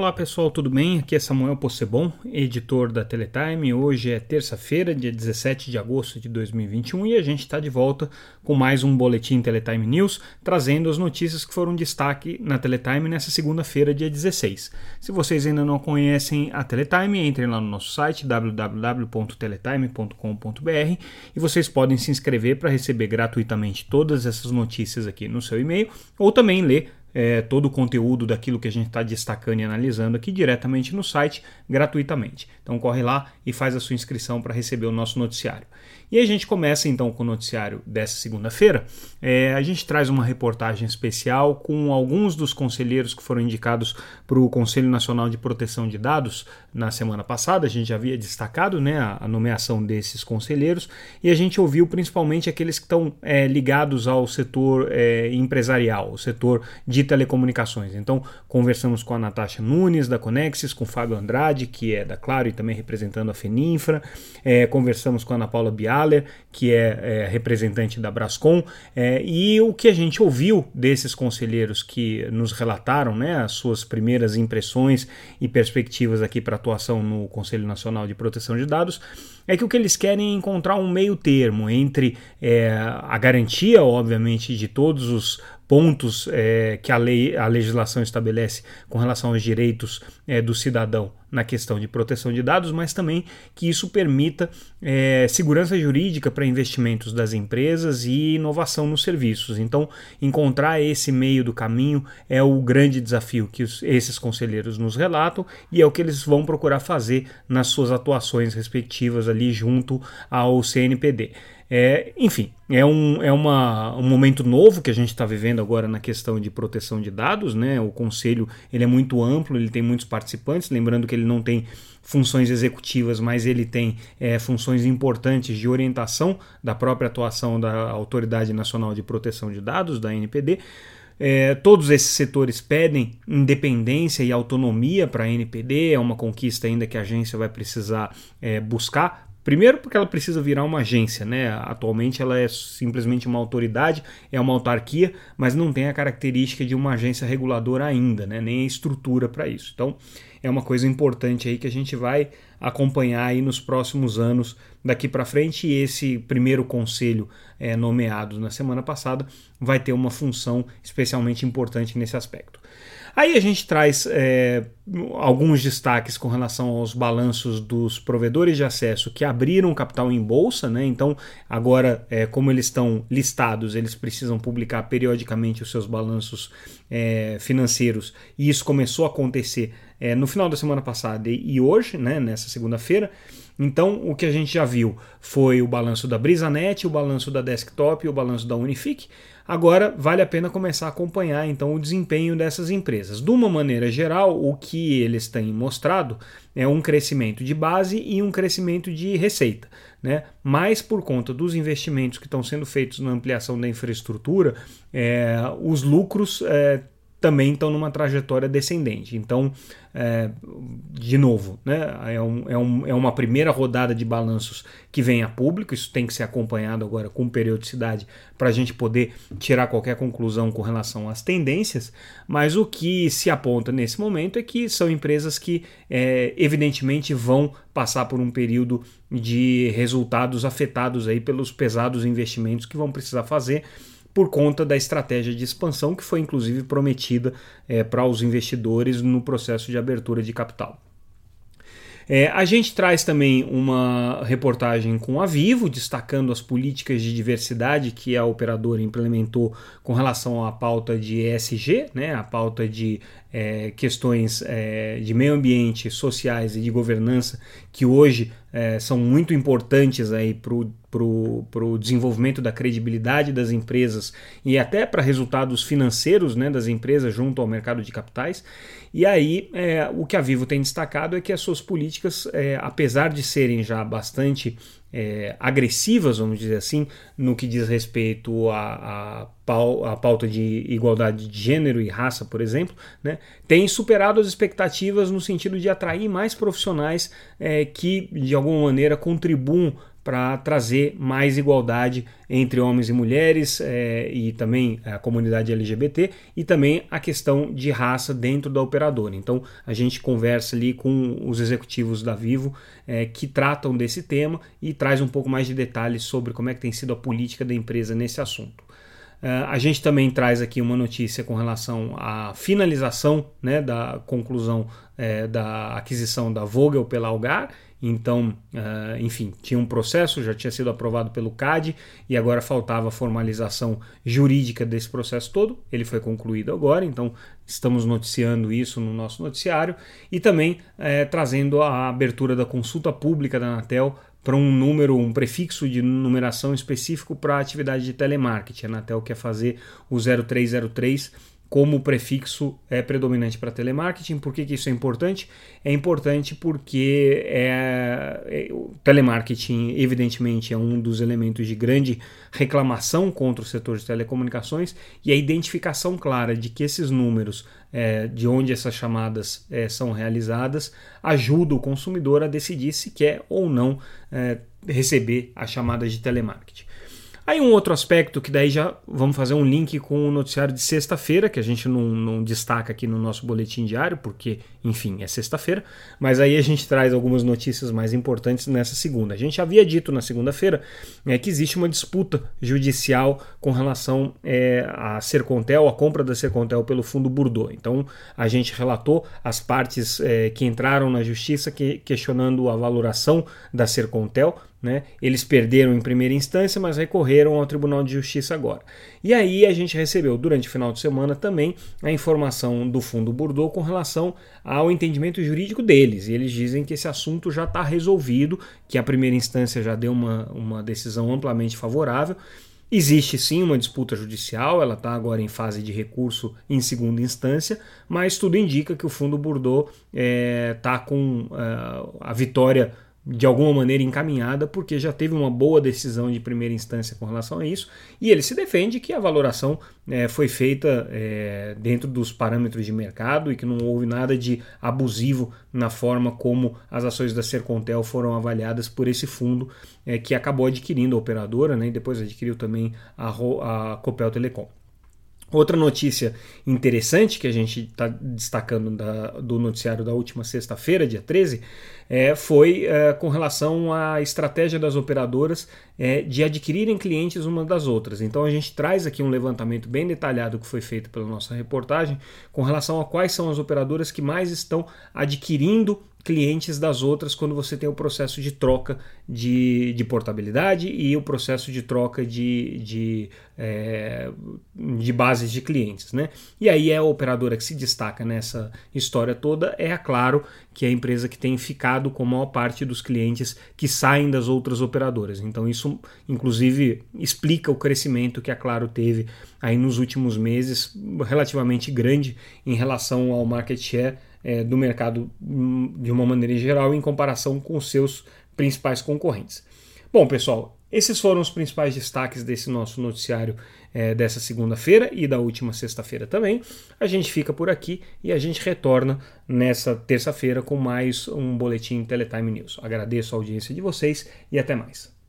Olá pessoal, tudo bem? Aqui é Samuel Possebon, editor da Teletime. Hoje é terça-feira, dia 17 de agosto de 2021 e a gente está de volta com mais um Boletim Teletime News, trazendo as notícias que foram destaque na Teletime nessa segunda-feira, dia 16. Se vocês ainda não conhecem a Teletime, entrem lá no nosso site www.teletime.com.br e vocês podem se inscrever para receber gratuitamente todas essas notícias aqui no seu e-mail ou também ler é, todo o conteúdo daquilo que a gente está destacando e analisando aqui diretamente no site, gratuitamente. Então corre lá e faz a sua inscrição para receber o nosso noticiário. E a gente começa então com o noticiário dessa segunda-feira. É, a gente traz uma reportagem especial com alguns dos conselheiros que foram indicados para o Conselho Nacional de Proteção de Dados na semana passada. A gente já havia destacado né, a, nomeação desses conselheiros e a gente ouviu principalmente aqueles que estão é, ligados ao setor é, empresarial, o setor de telecomunicações. Então, conversamos com a Natasha Nunes, da Conexis, com o Fábio Andrade, que é da Claro e também representando a Feninfra, é, conversamos com a Ana Paula Biar que é, é representante da Brascom, é, e o que a gente ouviu desses conselheiros que nos relataram né, as suas primeiras impressões e perspectivas aqui para atuação no Conselho Nacional de Proteção de Dados é que o que eles querem é encontrar um meio termo entre é, a garantia, obviamente, de todos os pontos é, que a, lei, a legislação estabelece com relação aos direitos é, do cidadão na questão de proteção de dados, mas também que isso permita é, segurança jurídica para investimentos das empresas e inovação nos serviços. Então, encontrar esse meio do caminho é o grande desafio que os, esses conselheiros nos relatam e é o que eles vão procurar fazer nas suas atuações respectivas ali junto ao CNPD. É, enfim, é, um, é uma, um momento novo que a gente está vivendo agora na questão de proteção de dados. Né? O conselho ele é muito amplo, ele tem muitos participantes. Lembrando que ele não tem funções executivas, mas ele tem é, funções importantes de orientação da própria atuação da Autoridade Nacional de Proteção de Dados, da NPD. É, todos esses setores pedem independência e autonomia para a NPD, é uma conquista ainda que a agência vai precisar é, buscar Primeiro, porque ela precisa virar uma agência, né? Atualmente ela é simplesmente uma autoridade, é uma autarquia, mas não tem a característica de uma agência reguladora ainda, né? Nem a estrutura para isso. Então, é uma coisa importante aí que a gente vai acompanhar aí nos próximos anos daqui para frente. E esse primeiro conselho é, nomeado na semana passada vai ter uma função especialmente importante nesse aspecto. Aí a gente traz é, alguns destaques com relação aos balanços dos provedores de acesso que abriram capital em bolsa, né? Então, agora, é, como eles estão listados, eles precisam publicar periodicamente os seus balanços é, financeiros, e isso começou a acontecer é, no final da semana passada e hoje, né, nessa segunda-feira. Então, o que a gente já viu foi o balanço da Brisanet, o balanço da Desktop o balanço da Unifique. Agora, vale a pena começar a acompanhar então o desempenho dessas empresas. De uma maneira geral, o que eles têm mostrado é um crescimento de base e um crescimento de receita. Né? Mas por conta dos investimentos que estão sendo feitos na ampliação da infraestrutura, é, os lucros é, também estão numa trajetória descendente. Então, é, de novo, né, é, um, é, um, é uma primeira rodada de balanços que vem a público, isso tem que ser acompanhado agora com periodicidade para a gente poder tirar qualquer conclusão com relação às tendências, mas o que se aponta nesse momento é que são empresas que, é, evidentemente, vão passar por um período de resultados afetados aí pelos pesados investimentos que vão precisar fazer por conta da estratégia de expansão que foi inclusive prometida é, para os investidores no processo de abertura de capital. É, a gente traz também uma reportagem com a Vivo, destacando as políticas de diversidade que a operadora implementou com relação à pauta de ESG, né, a pauta de é, questões é, de meio ambiente, sociais e de governança, que hoje é, são muito importantes para o desenvolvimento da credibilidade das empresas e até para resultados financeiros né, das empresas junto ao mercado de capitais. E aí é, o que a Vivo tem destacado é que as suas políticas, é, apesar de serem já bastante é, agressivas, vamos dizer assim, no que diz respeito à, à, pauta de igualdade de gênero e raça, por exemplo, né, tem superado as expectativas no sentido de atrair mais profissionais é, que, de alguma maneira, contribuam para trazer mais igualdade entre homens e mulheres é, e também a comunidade LGBT e também a questão de raça dentro da operadora. Então a gente conversa ali com os executivos da Vivo é, que tratam desse tema e traz um pouco mais de detalhes sobre como é que tem sido a política da empresa nesse assunto. Uh, a gente também traz aqui uma notícia com relação à finalização né, da conclusão é, da aquisição da Vogel pela Algar então, uh, enfim, tinha um processo, já tinha sido aprovado pelo CAD e agora faltava a formalização jurídica desse processo todo. Ele foi concluído agora, então estamos noticiando isso no nosso noticiário e também uh, trazendo a abertura da consulta pública da Anatel para um número, um prefixo de numeração específico para a atividade de telemarketing. A Anatel quer fazer o 0303 como prefixo é predominante para telemarketing. Por que, que, isso é importante? É importante porque é, é, o telemarketing, evidentemente, é um dos elementos de grande reclamação contra o setor de telecomunicações e a identificação clara de que esses números, é, de onde essas chamadas é, são realizadas, ajuda o consumidor a decidir se quer ou não é, receber as chamadas de telemarketing. Aí um outro aspecto que daí já vamos fazer um link com o noticiário de sexta-feira, que a gente não, não, destaca aqui no nosso boletim diário, porque, enfim, é sexta-feira, mas aí a gente traz algumas notícias mais importantes nessa segunda. A gente havia dito na segunda-feira é, que existe uma disputa judicial com relação é, à Sercontel, a compra da Sercontel pelo fundo Bordeaux. Então a gente relatou as partes é, que entraram na justiça que, questionando a valoração da Sercontel né? Eles perderam em primeira instância, mas recorreram ao Tribunal de Justiça agora. E aí a gente recebeu durante o final de semana também a informação do Fundo Bordeaux com relação ao entendimento jurídico deles. E eles dizem que esse assunto já está resolvido, que a primeira instância já deu uma, uma decisão amplamente favorável. Existe sim uma disputa judicial, ela está agora em fase de recurso em segunda instância, mas tudo indica que o Fundo Bordeaux está eh, é, com uh, a vitória de alguma maneira encaminhada, porque já teve uma boa decisão de primeira instância com relação a isso, e ele se defende que a valoração é, foi feita é, dentro dos parâmetros de mercado e que não houve nada de abusivo na forma como as ações da Sercontel foram avaliadas por esse fundo é, que acabou adquirindo a operadora né, e depois adquiriu também a, a Copel Telecom. Outra notícia interessante que a gente está destacando da, do noticiário da última sexta-feira, dia 13, é, foi é, com relação à estratégia das operadoras é, de adquirirem clientes uma das outras. Então a gente traz aqui um levantamento bem detalhado que foi feito pela nossa reportagem com relação a quais são as operadoras que mais estão adquirindo clientes das outras quando você tem o processo de troca de, de portabilidade e o processo de troca de, de, é, de bases de clientes. Né? E aí é a operadora que se destaca nessa história toda é a Claro, que é a empresa que tem ficado com a maior parte dos clientes que saem das outras operadoras. Então isso inclusive explica o crescimento que a Claro teve aí nos últimos meses, relativamente grande em relação ao market share é, do mercado hum, de uma maneira geral em comparação com seus principais concorrentes. Bom, pessoal, esses foram os principais destaques desse nosso noticiário é, dessa segunda-feira e da última sexta-feira também. A gente fica por aqui e a gente retorna nessa terça-feira com mais um boletim Teletime News. Agradeço a audiência de vocês e até mais.